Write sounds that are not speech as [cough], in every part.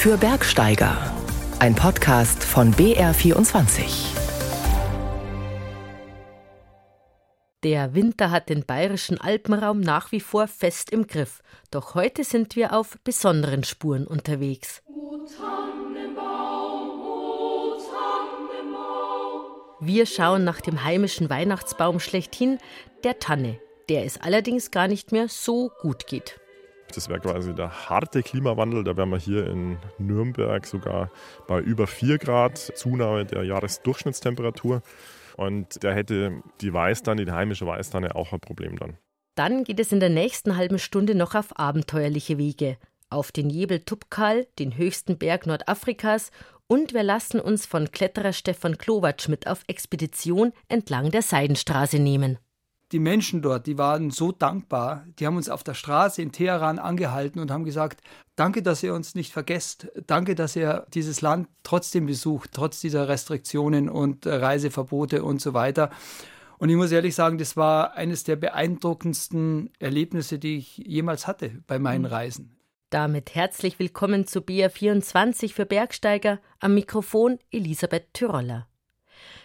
für Bergsteiger. Ein Podcast von BR24. Der Winter hat den bayerischen Alpenraum nach wie vor fest im Griff. Doch heute sind wir auf besonderen Spuren unterwegs. Wir schauen nach dem heimischen Weihnachtsbaum schlechthin, der Tanne, der es allerdings gar nicht mehr so gut geht. Das wäre quasi der harte Klimawandel. Da wären wir hier in Nürnberg sogar bei über 4 Grad Zunahme der Jahresdurchschnittstemperatur. Und da hätte die Weißtanne, die heimische Weißtanne, auch ein Problem dann. Dann geht es in der nächsten halben Stunde noch auf abenteuerliche Wege. Auf den Jebel Tupkal, den höchsten Berg Nordafrikas, und wir lassen uns von Kletterer Stefan Klowatsch mit auf Expedition entlang der Seidenstraße nehmen die Menschen dort, die waren so dankbar. Die haben uns auf der Straße in Teheran angehalten und haben gesagt, danke, dass ihr uns nicht vergesst. Danke, dass ihr dieses Land trotzdem besucht, trotz dieser Restriktionen und äh, Reiseverbote und so weiter. Und ich muss ehrlich sagen, das war eines der beeindruckendsten Erlebnisse, die ich jemals hatte bei meinen mhm. Reisen. Damit herzlich willkommen zu BR24 für Bergsteiger. Am Mikrofon Elisabeth Tyroller.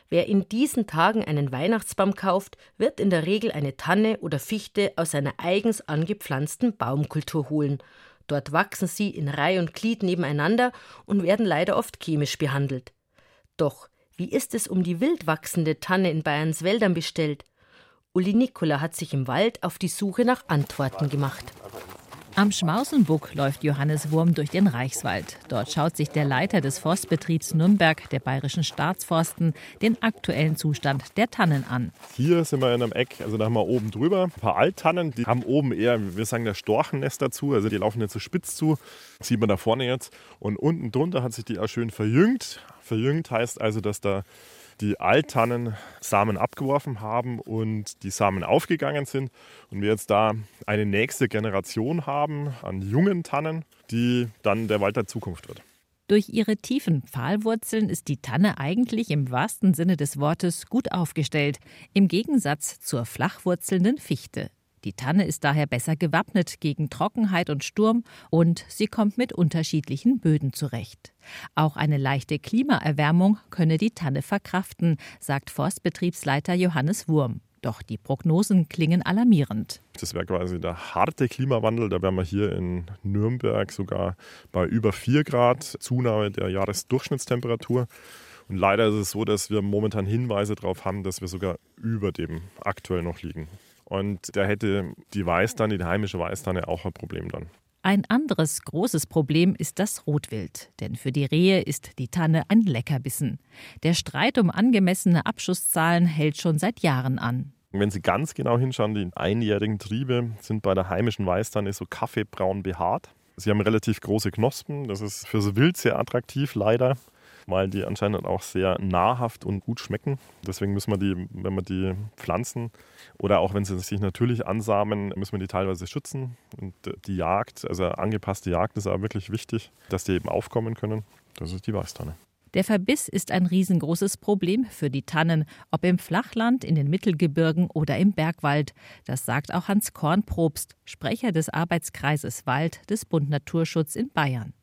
Wer in diesen Tagen einen Weihnachtsbaum kauft, wird in der Regel eine Tanne oder Fichte aus einer eigens angepflanzten Baumkultur holen. Dort wachsen sie in Reih und Glied nebeneinander und werden leider oft chemisch behandelt. Doch wie ist es um die wild wachsende Tanne in Bayerns Wäldern bestellt? Uli Nikola hat sich im Wald auf die Suche nach Antworten gemacht. Am Schmausenbuck läuft Johannes Wurm durch den Reichswald. Dort schaut sich der Leiter des Forstbetriebs Nürnberg, der Bayerischen Staatsforsten, den aktuellen Zustand der Tannen an. Hier sind wir in einem Eck, also da haben wir oben drüber ein paar Alttannen, die haben oben eher, wir sagen, der Storchennest dazu, also die laufen jetzt so spitz zu, das sieht man da vorne jetzt. Und unten drunter hat sich die auch schön verjüngt. Verjüngt heißt also, dass da die Alttannen Samen abgeworfen haben und die Samen aufgegangen sind und wir jetzt da eine nächste Generation haben an jungen Tannen, die dann der Wald der Zukunft wird. Durch ihre tiefen Pfahlwurzeln ist die Tanne eigentlich im wahrsten Sinne des Wortes gut aufgestellt, im Gegensatz zur flachwurzelnden Fichte. Die Tanne ist daher besser gewappnet gegen Trockenheit und Sturm und sie kommt mit unterschiedlichen Böden zurecht. Auch eine leichte Klimaerwärmung könne die Tanne verkraften, sagt Forstbetriebsleiter Johannes Wurm. Doch die Prognosen klingen alarmierend. Das wäre quasi der harte Klimawandel. Da wären wir hier in Nürnberg sogar bei über 4 Grad Zunahme der Jahresdurchschnittstemperatur. Und leider ist es so, dass wir momentan Hinweise darauf haben, dass wir sogar über dem aktuell noch liegen. Und da hätte die Weißtanne, die heimische Weißtanne, auch ein Problem dann. Ein anderes großes Problem ist das Rotwild, denn für die Rehe ist die Tanne ein Leckerbissen. Der Streit um angemessene Abschusszahlen hält schon seit Jahren an. Wenn Sie ganz genau hinschauen, die einjährigen Triebe sind bei der heimischen Weißtanne so kaffeebraun behaart. Sie haben relativ große Knospen, das ist für so Wild sehr attraktiv, leider weil die anscheinend auch sehr nahrhaft und gut schmecken. Deswegen müssen wir die, wenn wir die pflanzen oder auch wenn sie sich natürlich ansamen, müssen wir die teilweise schützen. Und die Jagd, also angepasste Jagd ist aber wirklich wichtig, dass die eben aufkommen können. Das ist die Weißtanne. Der Verbiss ist ein riesengroßes Problem für die Tannen, ob im Flachland, in den Mittelgebirgen oder im Bergwald. Das sagt auch Hans Kornprobst, Sprecher des Arbeitskreises Wald des Bund Naturschutz in Bayern.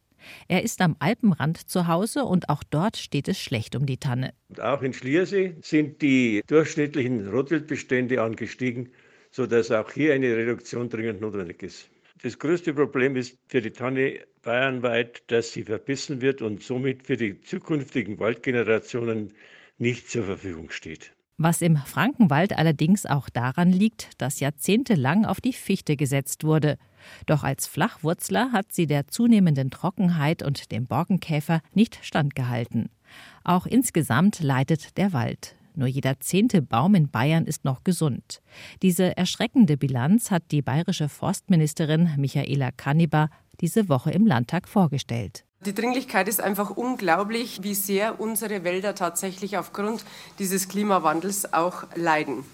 Er ist am Alpenrand zu Hause und auch dort steht es schlecht um die Tanne. Auch in Schliersee sind die durchschnittlichen Rotwildbestände angestiegen, sodass auch hier eine Reduktion dringend notwendig ist. Das größte Problem ist für die Tanne bayernweit, dass sie verbissen wird und somit für die zukünftigen Waldgenerationen nicht zur Verfügung steht was im Frankenwald allerdings auch daran liegt, dass jahrzehntelang auf die Fichte gesetzt wurde. Doch als Flachwurzler hat sie der zunehmenden Trockenheit und dem Borkenkäfer nicht standgehalten. Auch insgesamt leidet der Wald. Nur jeder zehnte Baum in Bayern ist noch gesund. Diese erschreckende Bilanz hat die bayerische Forstministerin Michaela Kanniber diese Woche im Landtag vorgestellt. Die Dringlichkeit ist einfach unglaublich, wie sehr unsere Wälder tatsächlich aufgrund dieses Klimawandels auch leiden.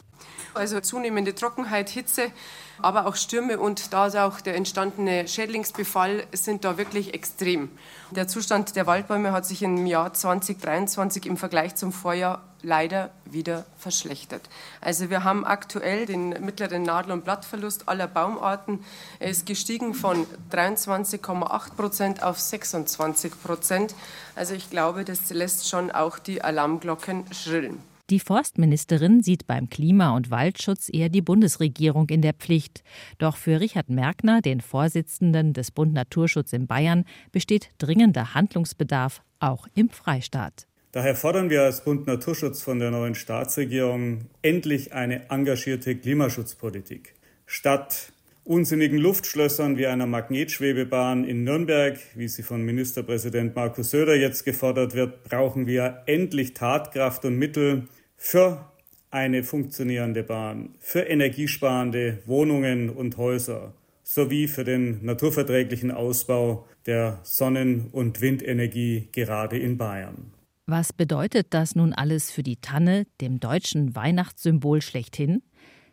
Also zunehmende Trockenheit, Hitze, aber auch Stürme und da ist auch der entstandene Schädlingsbefall sind da wirklich extrem. Der Zustand der Waldbäume hat sich im Jahr 2023 im Vergleich zum Vorjahr leider wieder verschlechtert. Also wir haben aktuell den mittleren Nadel- und Blattverlust aller Baumarten. Er ist gestiegen von 23,8 Prozent auf 26 Prozent. Also ich glaube, das lässt schon auch die Alarmglocken schrillen. Die Forstministerin sieht beim Klima- und Waldschutz eher die Bundesregierung in der Pflicht. Doch für Richard Merkner, den Vorsitzenden des Bund Naturschutz in Bayern, besteht dringender Handlungsbedarf auch im Freistaat. Daher fordern wir als Bund Naturschutz von der neuen Staatsregierung endlich eine engagierte Klimaschutzpolitik. Statt unsinnigen Luftschlössern wie einer Magnetschwebebahn in Nürnberg, wie sie von Ministerpräsident Markus Söder jetzt gefordert wird, brauchen wir endlich Tatkraft und Mittel für eine funktionierende Bahn, für energiesparende Wohnungen und Häuser sowie für den naturverträglichen Ausbau der Sonnen- und Windenergie gerade in Bayern. Was bedeutet das nun alles für die Tanne, dem deutschen Weihnachtssymbol schlechthin?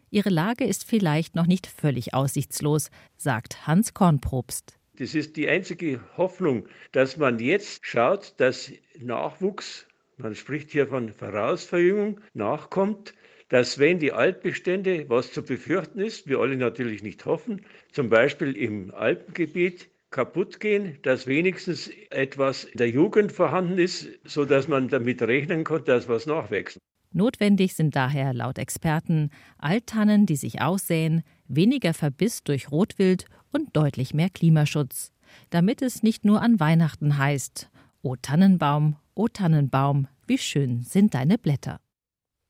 Ihre Lage ist vielleicht noch nicht völlig aussichtslos, sagt Hans Kornprobst. Das ist die einzige Hoffnung, dass man jetzt schaut, dass Nachwuchs, man spricht hier von Vorausverjüngung, nachkommt, dass wenn die Altbestände, was zu befürchten ist, wir alle natürlich nicht hoffen, zum Beispiel im Alpengebiet kaputt gehen, dass wenigstens etwas in der Jugend vorhanden ist, sodass man damit rechnen kann, dass was nachwächst. Notwendig sind daher laut Experten Alttannen, die sich aussäen, weniger Verbiss durch Rotwild und deutlich mehr Klimaschutz, damit es nicht nur an Weihnachten heißt: O Tannenbaum, o Tannenbaum, wie schön sind deine Blätter.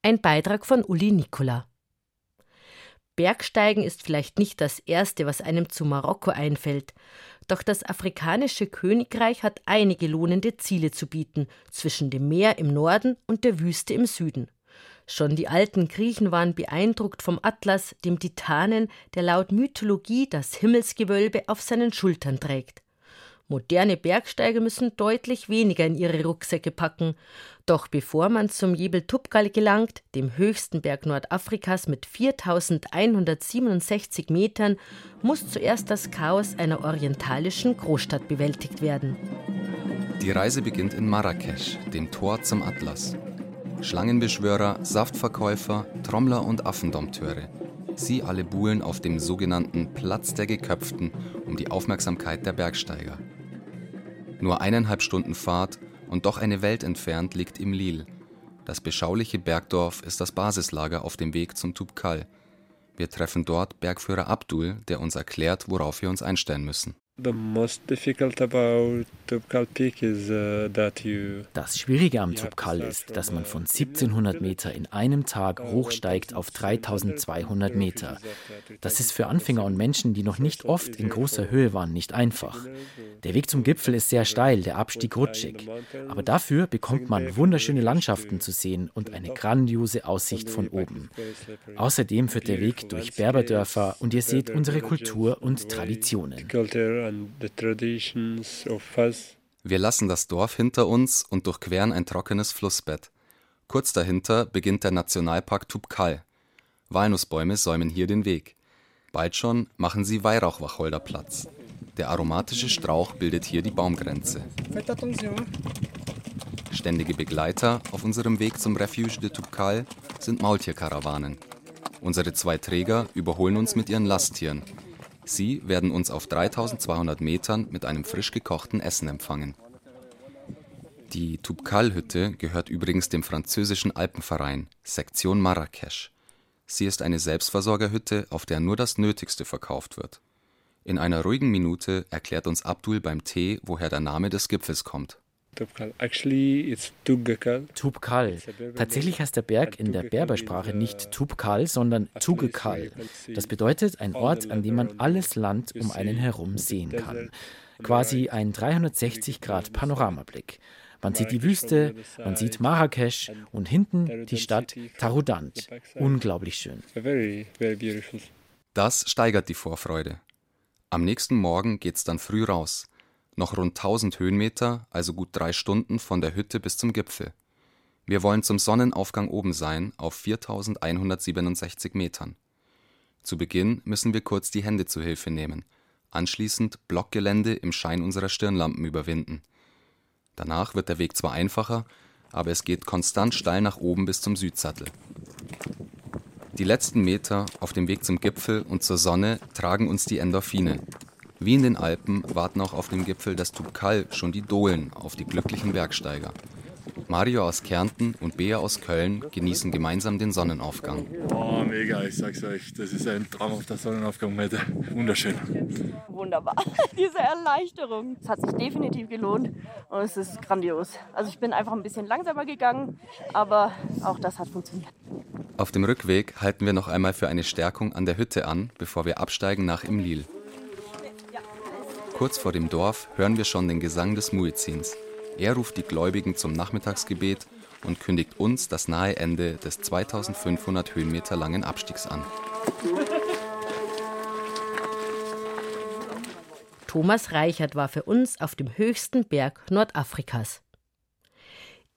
Ein Beitrag von Uli Nicola. Bergsteigen ist vielleicht nicht das Erste, was einem zu Marokko einfällt. Doch das afrikanische Königreich hat einige lohnende Ziele zu bieten, zwischen dem Meer im Norden und der Wüste im Süden. Schon die alten Griechen waren beeindruckt vom Atlas, dem Titanen, der laut Mythologie das Himmelsgewölbe auf seinen Schultern trägt. Moderne Bergsteiger müssen deutlich weniger in ihre Rucksäcke packen. Doch bevor man zum Jebel Tubgal gelangt, dem höchsten Berg Nordafrikas mit 4167 Metern, muss zuerst das Chaos einer orientalischen Großstadt bewältigt werden. Die Reise beginnt in Marrakesch, dem Tor zum Atlas. Schlangenbeschwörer, Saftverkäufer, Trommler und Affendompteure. Sie alle buhlen auf dem sogenannten Platz der Geköpften um die Aufmerksamkeit der Bergsteiger. Nur eineinhalb Stunden Fahrt und doch eine Welt entfernt liegt Imlil. Das beschauliche Bergdorf ist das Basislager auf dem Weg zum Tubkal. Wir treffen dort Bergführer Abdul, der uns erklärt, worauf wir uns einstellen müssen. Uh, das Schwierige am Tubkal ist, dass man von 1700 Meter in einem Tag hochsteigt auf 3200 Meter. Das ist für Anfänger und Menschen, die noch nicht oft in großer Höhe waren, nicht einfach. Der Weg zum Gipfel ist sehr steil, der Abstieg rutschig. Aber dafür bekommt man wunderschöne Landschaften zu sehen und eine grandiose Aussicht von oben. Außerdem führt der Weg durch Berberdörfer und ihr seht unsere Kultur und Traditionen. Wir lassen das Dorf hinter uns und durchqueren ein trockenes Flussbett. Kurz dahinter beginnt der Nationalpark Tubkal. Walnussbäume säumen hier den Weg. Bald schon machen sie Weihrauchwacholder Platz. Der aromatische Strauch bildet hier die Baumgrenze. Ständige Begleiter auf unserem Weg zum Refuge de Tubkal sind Maultierkarawanen. Unsere zwei Träger überholen uns mit ihren Lasttieren, Sie werden uns auf 3200 Metern mit einem frisch gekochten Essen empfangen. Die Tubkal-Hütte gehört übrigens dem französischen Alpenverein, Sektion Marrakesch. Sie ist eine Selbstversorgerhütte, auf der nur das Nötigste verkauft wird. In einer ruhigen Minute erklärt uns Abdul beim Tee, woher der Name des Gipfels kommt. Tubkal. Tatsächlich heißt der Berg in der Berbersprache nicht Tubkal, sondern Tugekal. Das bedeutet ein Ort, an dem man alles Land um einen herum sehen kann. Quasi ein 360 Grad Panoramablick. Man sieht die Wüste, man sieht Marrakesch und hinten die Stadt Tarudant. Unglaublich schön. Das steigert die Vorfreude. Am nächsten Morgen geht's dann früh raus noch rund 1000 Höhenmeter, also gut drei Stunden von der Hütte bis zum Gipfel. Wir wollen zum Sonnenaufgang oben sein, auf 4167 Metern. Zu Beginn müssen wir kurz die Hände zu Hilfe nehmen, anschließend Blockgelände im Schein unserer Stirnlampen überwinden. Danach wird der Weg zwar einfacher, aber es geht konstant steil nach oben bis zum Südsattel. Die letzten Meter auf dem Weg zum Gipfel und zur Sonne tragen uns die Endorphine. Wie in den Alpen warten auch auf dem Gipfel des Tubkal schon die Dohlen auf die glücklichen Bergsteiger. Mario aus Kärnten und Bea aus Köln genießen gemeinsam den Sonnenaufgang. Oh, mega, ich sag's euch, das ist ein traumhafter Sonnenaufgang heute. Wunderschön. Wunderbar. [laughs] Diese Erleichterung. Es hat sich definitiv gelohnt und es ist grandios. Also ich bin einfach ein bisschen langsamer gegangen, aber auch das hat funktioniert. Auf dem Rückweg halten wir noch einmal für eine Stärkung an der Hütte an, bevor wir absteigen nach Imlil. Kurz vor dem Dorf hören wir schon den Gesang des Muezzins. Er ruft die Gläubigen zum Nachmittagsgebet und kündigt uns das nahe Ende des 2500 Höhenmeter langen Abstiegs an. Thomas Reichert war für uns auf dem höchsten Berg Nordafrikas.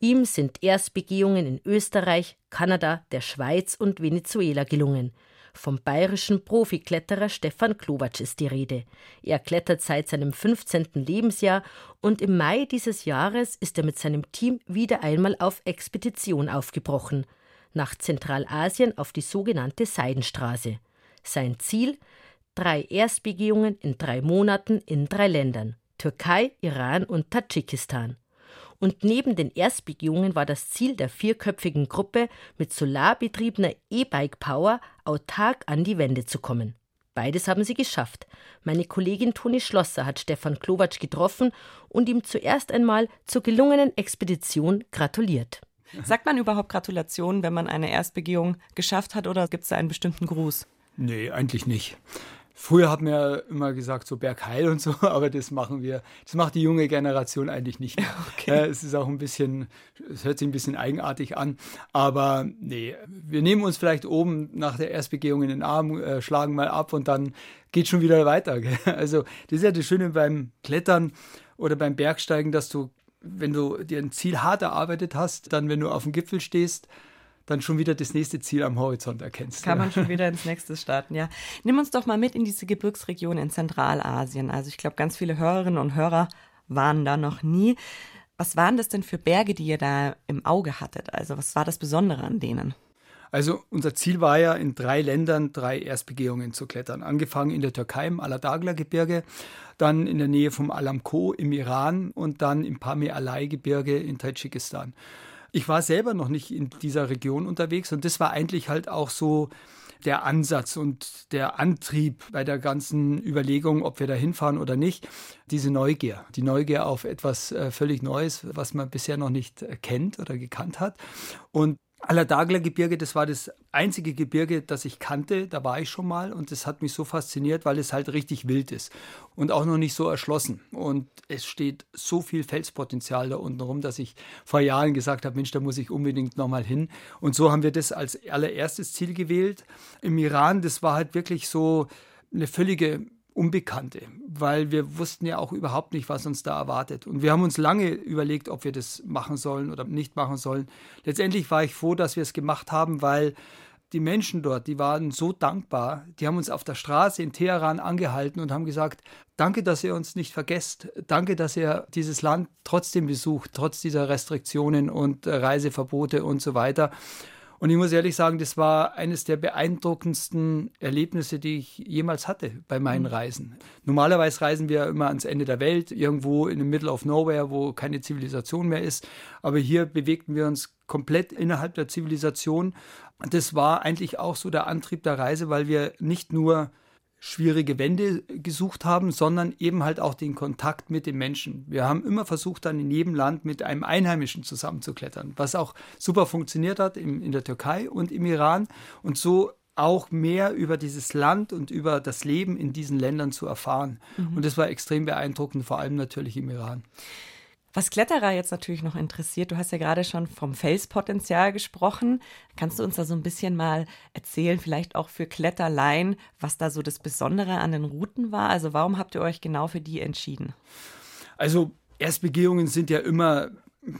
Ihm sind Erstbegehungen in Österreich, Kanada, der Schweiz und Venezuela gelungen. Vom bayerischen Profikletterer Stefan Klowatsch ist die Rede. Er klettert seit seinem 15. Lebensjahr und im Mai dieses Jahres ist er mit seinem Team wieder einmal auf Expedition aufgebrochen. Nach Zentralasien auf die sogenannte Seidenstraße. Sein Ziel? Drei Erstbegehungen in drei Monaten in drei Ländern: Türkei, Iran und Tadschikistan und neben den Erstbegehungen war das Ziel der vierköpfigen Gruppe, mit solarbetriebener E-Bike-Power autark an die Wände zu kommen. Beides haben sie geschafft. Meine Kollegin Toni Schlosser hat Stefan Klowatsch getroffen und ihm zuerst einmal zur gelungenen Expedition gratuliert. Sagt man überhaupt Gratulation, wenn man eine Erstbegehung geschafft hat oder gibt es da einen bestimmten Gruß? Nee, eigentlich nicht. Früher hat man ja immer gesagt, so Bergheil und so, [laughs] aber das machen wir, das macht die junge Generation eigentlich nicht mehr. [laughs] Okay. Äh, es ist auch ein bisschen, es hört sich ein bisschen eigenartig an, aber nee, wir nehmen uns vielleicht oben nach der Erstbegehung in den Arm, äh, schlagen mal ab und dann geht schon wieder weiter. Gell? [laughs] Also das ist ja das Schöne beim Klettern oder beim Bergsteigen, dass du, wenn du dir ein Ziel hart erarbeitet hast, dann, wenn du auf dem Gipfel stehst, dann schon wieder das nächste Ziel am Horizont erkennst. Kann man schon [laughs] wieder ins nächste starten, ja. Nimm uns doch mal mit in diese Gebirgsregion in Zentralasien. Also ich glaube, ganz viele Hörerinnen und Hörer waren da noch nie. Was waren das denn für Berge, die ihr da im Auge hattet? Also was war das Besondere an denen? Also unser Ziel war ja in drei Ländern drei Erstbegehungen zu klettern. Angefangen in der Türkei im Aladagla-Gebirge, dann in der Nähe vom Alamko im Iran und dann im Pamir-Alai-Gebirge in Tadschikistan. Ich war selber noch nicht in dieser Region unterwegs und das war eigentlich halt auch so der Ansatz und der Antrieb bei der ganzen Überlegung, ob wir da hinfahren oder nicht, diese Neugier. Die Neugier auf etwas äh, völlig Neues, was man bisher noch nicht äh, kennt oder gekannt hat. Und Allerdagler Gebirge, das war das einzige Gebirge, das ich kannte. Da war ich schon mal und das hat mich so fasziniert, weil es halt richtig wild ist und auch noch nicht so erschlossen. Und es steht so viel Felspotenzial da unten rum, dass ich vor Jahren gesagt habe: Mensch, da muss ich unbedingt nochmal hin. Und so haben wir das als allererstes Ziel gewählt. Im Iran, das war halt wirklich so eine völlige Unbekannte, weil wir wussten ja auch überhaupt nicht, was uns da erwartet. Und wir haben uns lange überlegt, ob wir das machen sollen oder nicht machen sollen. Letztendlich war ich froh, dass wir es gemacht haben, weil die Menschen dort, die waren so dankbar. Die haben uns auf der Straße in Teheran angehalten und haben gesagt, danke, dass ihr uns nicht vergesst. Danke, dass ihr dieses Land trotzdem besucht, trotz dieser Restriktionen und Reiseverbote und so weiter. Und ich muss ehrlich sagen, das war eines der beeindruckendsten Erlebnisse, die ich jemals hatte bei meinen mhm. Reisen. Normalerweise reisen wir immer ans Ende der Welt, irgendwo in the middle of nowhere, wo keine Zivilisation mehr ist. Aber hier bewegten wir uns komplett innerhalb der Zivilisation. Das war eigentlich auch so der Antrieb der Reise, weil wir nicht nur schwierige Wände gesucht haben, sondern eben halt auch den Kontakt mit den Menschen. Wir haben immer versucht, dann in jedem Land mit einem Einheimischen zusammenzuklettern, was auch super funktioniert hat in, in der Türkei und im Iran und so auch mehr über dieses Land und über das Leben in diesen Ländern zu erfahren. Mhm. Und das war extrem beeindruckend, vor allem natürlich im Iran. Was Kletterer jetzt natürlich noch interessiert, du hast ja gerade schon vom Felspotenzial gesprochen. Kannst du uns da so ein bisschen mal erzählen, vielleicht auch für Kletterlein, was da so das Besondere an den Routen war? Also warum habt ihr euch genau für die entschieden? Also Erstbegehungen sind ja immer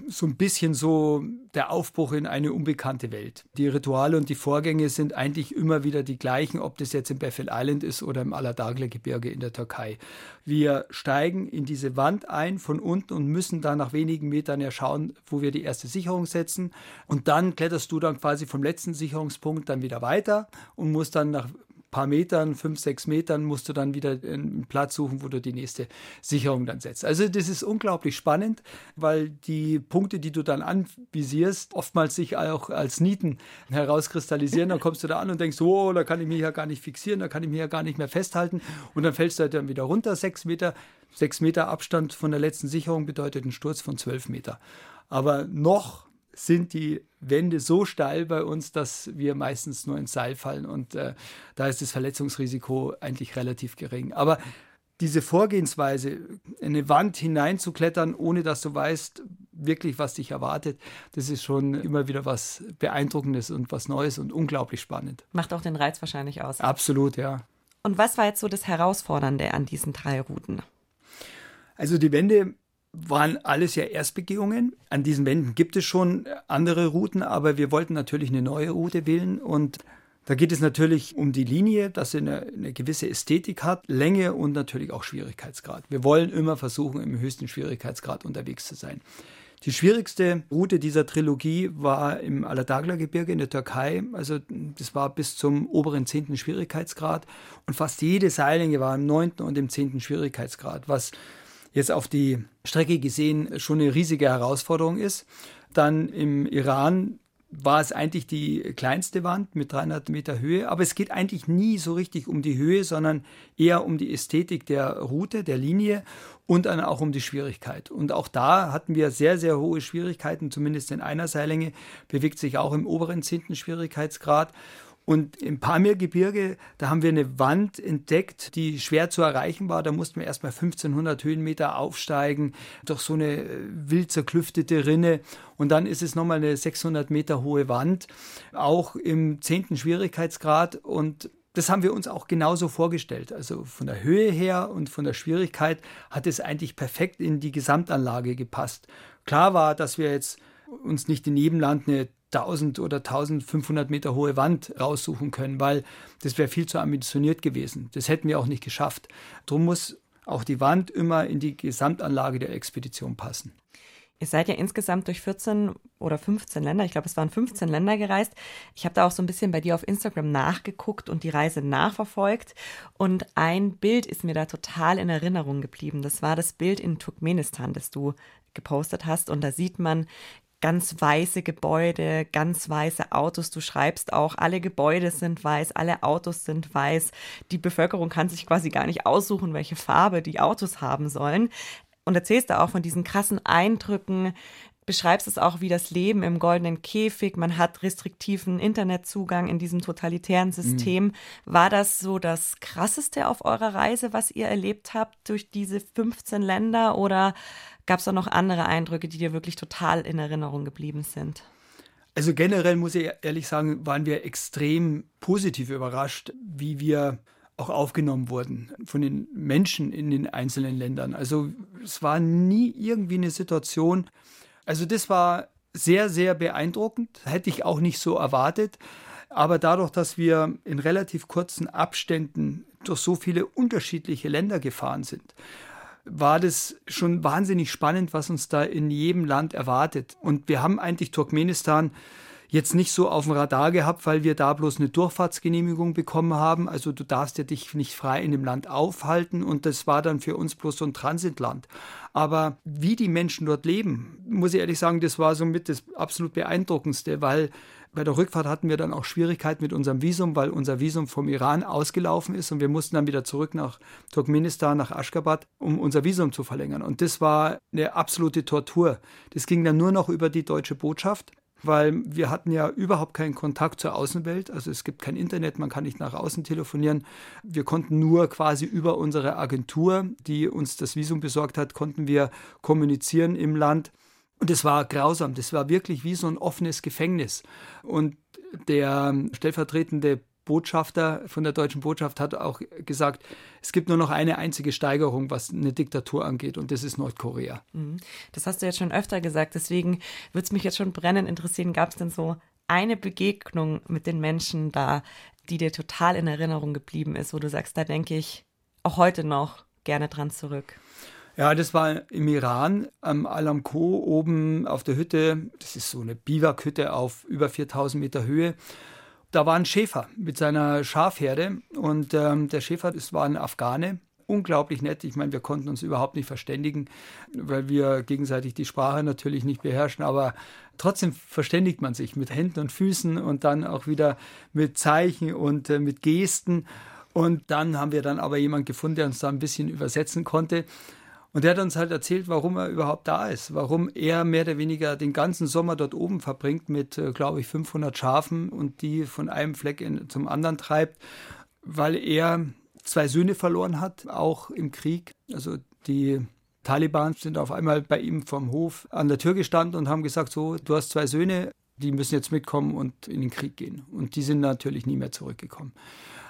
so ein bisschen so der Aufbruch in eine unbekannte Welt. Die Rituale und die Vorgänge sind eigentlich immer wieder die gleichen, ob das jetzt im Bethel Island ist oder im Aladagla-Gebirge in der Türkei. Wir steigen in diese Wand ein von unten und müssen dann nach wenigen Metern ja schauen, wo wir die erste Sicherung setzen. Und dann kletterst du dann quasi vom letzten Sicherungspunkt dann wieder weiter und musst dann nach paar Metern, fünf, sechs Metern, musst du dann wieder einen Platz suchen, wo du die nächste Sicherung dann setzt. Also das ist unglaublich spannend, weil die Punkte, die du dann anvisierst, oftmals sich auch als Nieten herauskristallisieren. Dann kommst du da an und denkst, oh, da kann ich mich ja gar nicht fixieren, da kann ich mich ja gar nicht mehr festhalten. Und dann fällst du halt dann wieder runter, sechs Meter. Sechs Meter Abstand von der letzten Sicherung bedeutet ein Sturz von zwölf Meter. Aber noch sind die Wände so steil bei uns, dass wir meistens nur ins Seil fallen und äh, da ist das Verletzungsrisiko eigentlich relativ gering. Aber diese Vorgehensweise, eine Wand hineinzuklettern, ohne dass du weißt, wirklich, was dich erwartet, das ist schon immer wieder was Beeindruckendes und was Neues und unglaublich spannend. Macht auch den Reiz wahrscheinlich aus. Absolut, ja. Und was war jetzt so das Herausfordernde an diesen drei Routen? Also die Wände waren alles ja Erstbegehungen. An diesen Wänden gibt es schon andere Routen, aber wir wollten natürlich eine neue Route wählen und da geht es natürlich um die Linie, dass sie eine, eine, gewisse Ästhetik hat, Länge und natürlich auch Schwierigkeitsgrad. Wir wollen immer versuchen, im höchsten Schwierigkeitsgrad unterwegs zu sein. Die schwierigste Route dieser Trilogie war im Aladagla-Gebirge in der Türkei. Also das war bis zum oberen zehnten Schwierigkeitsgrad und fast jede Seillänge war im neunten und im zehnten Schwierigkeitsgrad, was jetzt auf die Strecke gesehen schon eine riesige Herausforderung ist. Dann im Iran war es eigentlich die kleinste Wand mit 300 Meter Höhe, aber es geht eigentlich nie so richtig um die Höhe, sondern eher um die Ästhetik der Route, der Linie und dann auch um die Schwierigkeit. Und auch da hatten wir sehr, sehr hohe Schwierigkeiten, zumindest in einer Seillänge, bewegt sich auch im oberen zehnten Schwierigkeitsgrad. Und im Pamirgebirge, da haben wir eine Wand entdeckt, die schwer zu erreichen war. Da mussten wir erstmal 1500 Höhenmeter aufsteigen durch so eine äh, wild zerklüftete Rinne. Und dann ist es nochmal eine 600 Meter hohe Wand, auch im zehnten Schwierigkeitsgrad. Und das haben wir uns auch genauso vorgestellt. Also von der Höhe her und von der Schwierigkeit hat es eigentlich perfekt in die Gesamtanlage gepasst. Klar war, dass wir jetzt uns nicht in jedem Land eine 1000 oder 1500 Meter hohe Wand raussuchen können, weil das wäre viel zu ambitioniert gewesen. Das hätten wir auch nicht geschafft. Darum muss auch die Wand immer in die Gesamtanlage der Expedition passen. Ihr seid ja insgesamt durch 14 oder 15 Länder, ich glaube, es waren 15 Länder gereist. Ich habe da auch so ein bisschen bei dir auf Instagram nachgeguckt und die Reise nachverfolgt. Und ein Bild ist mir da total in Erinnerung geblieben. Das war das Bild in Turkmenistan, das du gepostet hast. Und da sieht man ganz weiße Gebäude, ganz weiße Autos. Du schreibst auch, alle Gebäude sind weiß, alle Autos sind weiß. Die Bevölkerung kann sich quasi gar nicht aussuchen, welche Farbe die Autos haben sollen. Und erzählst da auch von diesen krassen Eindrücken, beschreibst es auch wie das Leben im goldenen Käfig. Man hat restriktiven Internetzugang in diesem totalitären System. Mhm. War das so das Krasseste auf eurer Reise, was ihr erlebt habt durch diese 15 Länder? Oder Gab es da noch andere Eindrücke, die dir wirklich total in Erinnerung geblieben sind? Also generell muss ich ehrlich sagen, waren wir extrem positiv überrascht, wie wir auch aufgenommen wurden von den Menschen in den einzelnen Ländern. Also es war nie irgendwie eine Situation. Also das war sehr, sehr beeindruckend. Hätte ich auch nicht so erwartet. Aber dadurch, dass wir in relativ kurzen Abständen durch so viele unterschiedliche Länder gefahren sind war das schon wahnsinnig spannend, was uns da in jedem Land erwartet. Und wir haben eigentlich Turkmenistan jetzt nicht so auf dem Radar gehabt, weil wir da bloß eine Durchfahrtsgenehmigung bekommen haben. Also du darfst ja dich nicht frei in dem Land aufhalten und das war dann für uns bloß so ein Transitland. Aber wie die Menschen dort leben, muss ich ehrlich sagen, das war somit das absolut beeindruckendste, weil bei der Rückfahrt hatten wir dann auch Schwierigkeiten mit unserem Visum, weil unser Visum vom Iran ausgelaufen ist und wir mussten dann wieder zurück nach Turkmenistan, nach Aschgabat, um unser Visum zu verlängern. Und das war eine absolute Tortur. Das ging dann nur noch über die deutsche Botschaft weil wir hatten ja überhaupt keinen Kontakt zur Außenwelt. Also es gibt kein Internet, man kann nicht nach außen telefonieren. Wir konnten nur quasi über unsere Agentur, die uns das Visum besorgt hat, konnten wir kommunizieren im Land. Und es war grausam, das war wirklich wie so ein offenes Gefängnis. Und der stellvertretende Botschafter von der deutschen Botschaft hat auch gesagt, es gibt nur noch eine einzige Steigerung, was eine Diktatur angeht, und das ist Nordkorea. Mhm. Das hast du jetzt schon öfter gesagt, deswegen würde es mich jetzt schon brennend interessieren, gab es denn so eine Begegnung mit den Menschen da, die dir total in Erinnerung geblieben ist, wo du sagst, da denke ich auch heute noch gerne dran zurück? Ja, das war im Iran am Alamco oben auf der Hütte. Das ist so eine Biwakhütte auf über 4000 Meter Höhe. Da war ein Schäfer mit seiner Schafherde und ähm, der Schäfer, das war ein Afghane. Unglaublich nett. Ich meine, wir konnten uns überhaupt nicht verständigen, weil wir gegenseitig die Sprache natürlich nicht beherrschen. Aber trotzdem verständigt man sich mit Händen und Füßen und dann auch wieder mit Zeichen und äh, mit Gesten. Und dann haben wir dann aber jemanden gefunden, der uns da ein bisschen übersetzen konnte. Und der hat uns halt erzählt, warum er überhaupt da ist, warum er mehr oder weniger den ganzen Sommer dort oben verbringt mit, äh, glaube ich, 500 Schafen und die von einem Fleck in, zum anderen treibt, weil er zwei Söhne verloren hat, auch im Krieg. Also die Taliban sind auf einmal bei ihm vom Hof an der Tür gestanden und haben gesagt, so, du hast zwei Söhne, die müssen jetzt mitkommen und in den Krieg gehen. Und die sind natürlich nie mehr zurückgekommen.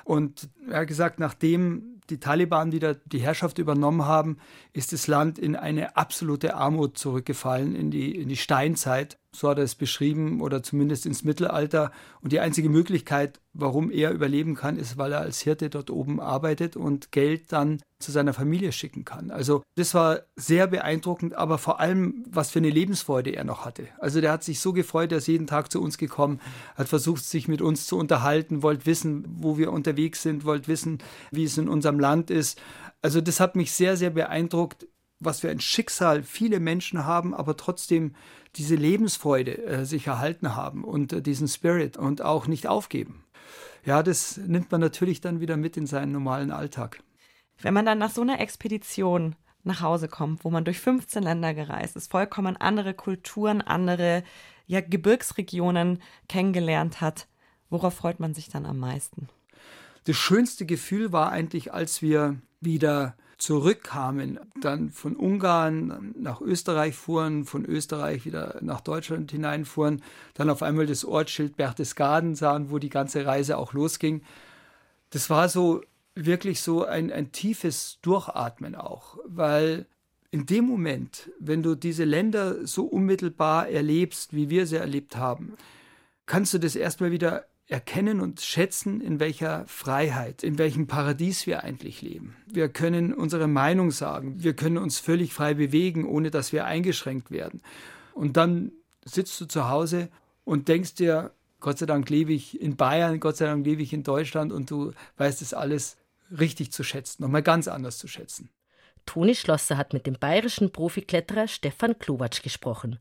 Und er hat gesagt, nachdem die Taliban wieder die Herrschaft übernommen haben, ist das Land in eine absolute Armut zurückgefallen, in die, in die Steinzeit so hat er es beschrieben, oder zumindest ins Mittelalter. Und die einzige Möglichkeit, warum er überleben kann, ist, weil er als Hirte dort oben arbeitet und Geld dann zu seiner Familie schicken kann. Also das war sehr beeindruckend, aber vor allem, was für eine Lebensfreude er noch hatte. Also der hat sich so gefreut, er ist jeden Tag zu uns gekommen, hat versucht, sich mit uns zu unterhalten, wollte wissen, wo wir unterwegs sind, wollte wissen, wie es in unserem Land ist. Also das hat mich sehr, sehr beeindruckt, was für ein Schicksal viele Menschen haben, aber trotzdem diese Lebensfreude äh, sich erhalten haben und äh, diesen Spirit und auch nicht aufgeben. Ja, das nimmt man natürlich dann wieder mit in seinen normalen Alltag. Wenn man dann nach so einer Expedition nach Hause kommt, wo man durch 15 Länder gereist ist, vollkommen andere Kulturen, andere ja, Gebirgsregionen kennengelernt hat, worauf freut man sich dann am meisten? Das schönste Gefühl war eigentlich, als wir wieder zurückkamen, dann von Ungarn nach Österreich fuhren, von Österreich wieder nach Deutschland hineinfuhren, dann auf einmal das Ortsschild Berchtesgaden sahen, wo die ganze Reise auch losging. Das war so wirklich so ein, ein tiefes Durchatmen auch, weil in dem Moment, wenn du diese Länder so unmittelbar erlebst, wie wir sie erlebt haben, kannst du das erstmal wieder erkennen und schätzen, in welcher Freiheit, in welchem Paradies wir eigentlich leben. Wir können unsere Meinung sagen, wir können uns völlig frei bewegen, ohne dass wir eingeschränkt werden. Und dann sitzt du zu Hause und denkst dir, Gott sei Dank lebe ich in Bayern, Gott sei Dank lebe ich in Deutschland und du weißt es alles richtig zu schätzen, nochmal ganz anders zu schätzen. Toni Schlosser hat mit dem bayerischen Profikletterer Stefan Klowatsch gesprochen.